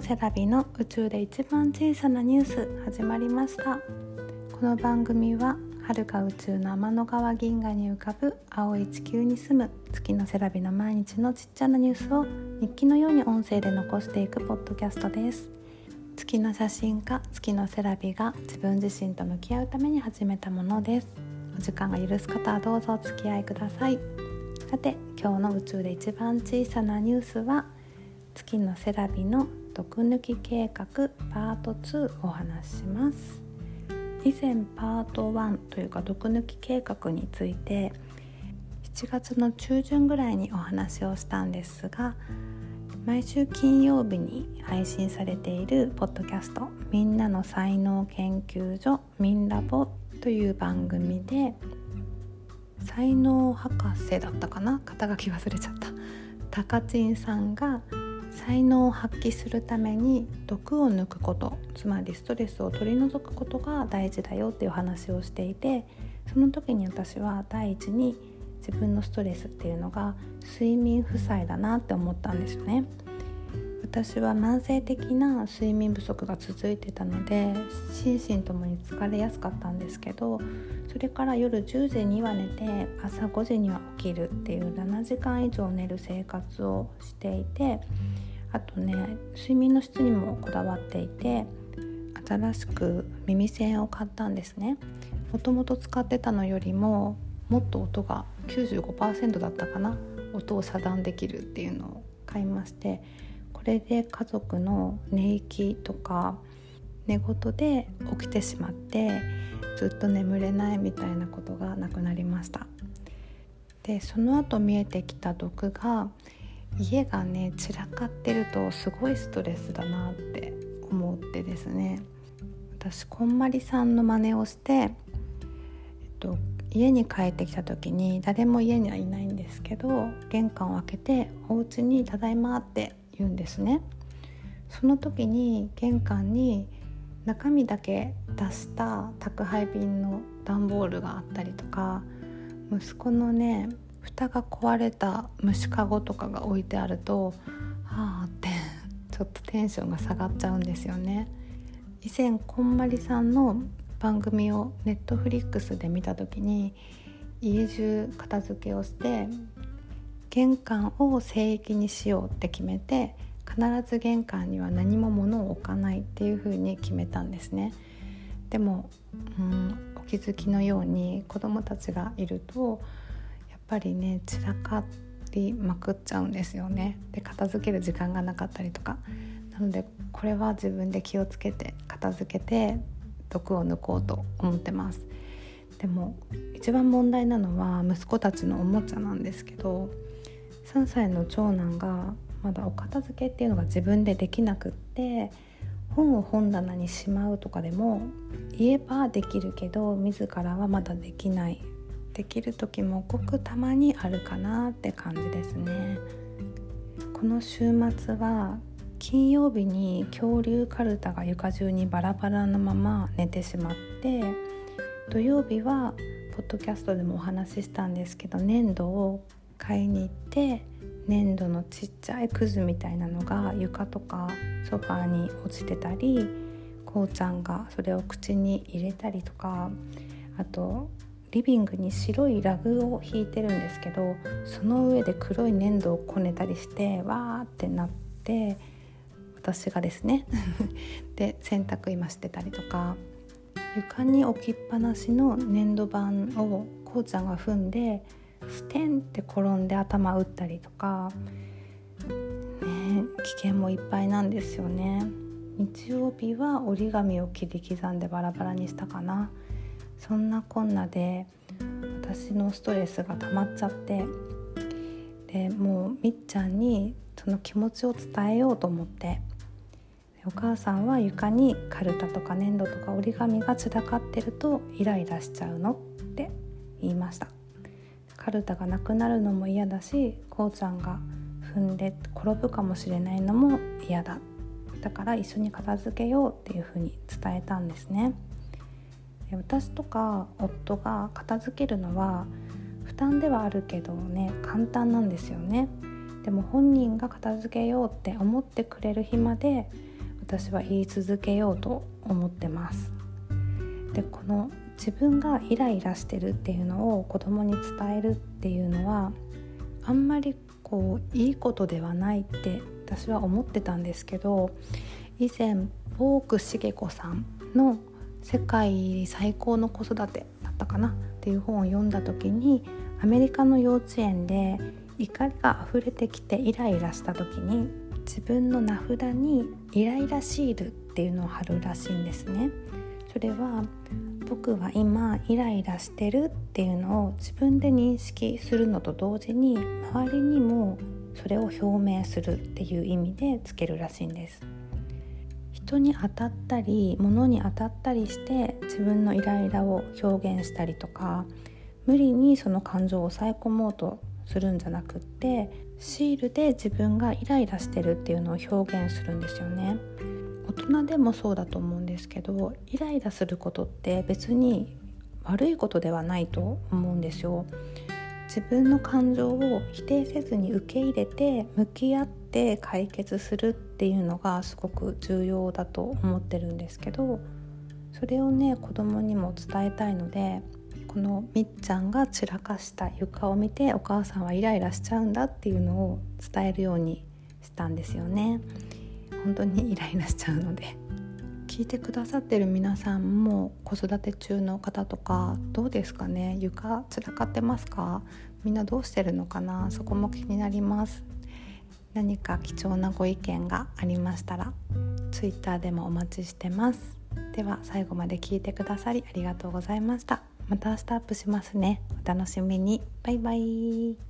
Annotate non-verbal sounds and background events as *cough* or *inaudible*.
セラビの宇宙で一番小さなニュース始まりました。この番組は遥か宇宙の天の川銀河に浮かぶ青い地球に住む月のセラビの毎日のちっちゃなニュースを日記のように音声で残していくポッドキャストです。月の写真家月のセラビが自分自身と向き合うために始めたものです。お時間が許す方はどうぞお付き合いください。さて今日の宇宙で一番小さなニュースは月のセラビの毒抜き計画パート2お話しします。以前パート1というか毒抜き計画について7月の中旬ぐらいにお話をしたんですが毎週金曜日に配信されているポッドキャスト「みんなの才能研究所みんラボ」という番組で才能博士だったかな？肩書き忘れちゃった。タカチンさんが才能を発揮するために毒を抜くことつまりストレスを取り除くことが大事だよっていう話をしていてその時に私は第一に自分のストレスっていうのが睡眠負債だなって思ったんですよね。私は慢性的な睡眠不足が続いてたので心身ともに疲れやすかったんですけどそれから夜10時には寝て朝5時には起きるっていう7時間以上寝る生活をしていてあとね睡眠の質にもこだわっていて新しく耳栓を買ったんですね。もともと使ってたのよりももっと音が95%だったかな音を遮断できるっていうのを買いましてこれで家族の寝息とか寝言で起きてしまってずっと眠れないみたいなことがなくなりました。でその後見えてきた毒が家がね散らかってるとすごいストレスだなって思ってですね。私こんまりさんの真似をして、えっと、家に帰ってきた時に誰も家にはいないんですけど玄関を開けて「お家にただいま」って言うんですね。その時に玄関に中身だけ出した宅配便の段ボールがあったりとか息子のね蓋が壊れた虫かごとかが置いてあるとはあってちょっとテンションが下がっちゃうんですよね。以前こんまりさんの番組をネットフリックスで見た時に家中片付けをして玄関を聖域にしようって決めて必ず玄関には何も物を置かないっていう風に決めたんですね。でも、うん、お気づきのように子どもたちがいるとぱりね散らかりまくっちゃうんですよね。で片付ける時間がなかったりとか。なのでこれは自分で気をつけて片付けて毒を抜こうと思ってます。でも一番問題なのは息子たちのおもちゃなんですけど3歳の長男がまだお片付けっていうのが自分でできなくって本を本棚にしまうとかでも言えばできるけど自らはまだできない。できる時もごくたまにあるかなって感じですね。この週末は金曜日に恐竜かるたが床中にバラバラのまま寝てしまって土曜日はポッドキャストでもお話ししたんですけど粘土を買いに行って粘土のちっちゃいくずみたいなのが床とかソファーに落ちてたりこうちゃんがそれを口に入れたりとかあとリビングに白いラグを引いてるんですけどその上で黒い粘土をこねたりしてわーってなって私がですね *laughs* で洗濯今してたりとか床に置きっぱなしの粘土板をこうちゃんが踏んでステンって転んで頭打ったりとか、ね、危険もいっぱいなんですよね。日曜日は折り紙を切り刻んでバラバラにしたかな。そんなこんなで私のストレスが溜まっちゃってでもうみっちゃんにその気持ちを伝えようと思ってお母さんは床にカルタとか粘土とか折り紙が散らかってるとイライラしちゃうの？って言いました。カルタがなくなるのも嫌だしこうちゃんが踏んで転ぶかもしれないのも嫌だ。だから一緒に片付けようっていうふうに伝えたんですね。私とか夫が片付けるのは負担ではあるけどね簡単なんですよね。でも本人が片付けようって思ってくれる日まで私は言い続けようと思ってます。でこの自分がイライラしてるっていうのを子供に伝えるっていうのはあんまりこういいことではないって私は思ってたんですけど以前ボーク茂子さんの「世界最高の子育て」だったかなっていう本を読んだ時にアメリカの幼稚園で怒りが溢れてきてイライラした時に自分の名札にイライラシールっていうのを貼るらしいんですね。それは僕は今イライラしてるっていうのを自分で認識するのと同時に周りにもそれを表明するっていう意味でつけるらしいんです人に当たったり物に当たったりして自分のイライラを表現したりとか無理にその感情を抑え込もうとするんじゃなくってシールで自分がイライラしてるっていうのを表現するんですよね。大人でもそうだと思うんですけどイライラすることって別に悪いことではないと思うんですよ。自分の感情を否定せずに受け入れて向き合って解決するっていうのがすごく重要だと思ってるんですけどそれをね子供にも伝えたいのでこのみっちゃんが散らかした床を見てお母さんはイライラしちゃうんだっていうのを伝えるようにしたんですよね。本当にイライラしちゃうので。聞いてくださってる皆さんも子育て中の方とかどうですかね？床散らかってますか？みんなどうしてるのかな？そこも気になります。何か貴重なご意見がありましたら Twitter でもお待ちしてます。では最後まで聞いてくださりありがとうございました。また明日アップしますね。お楽しみに。バイバイ。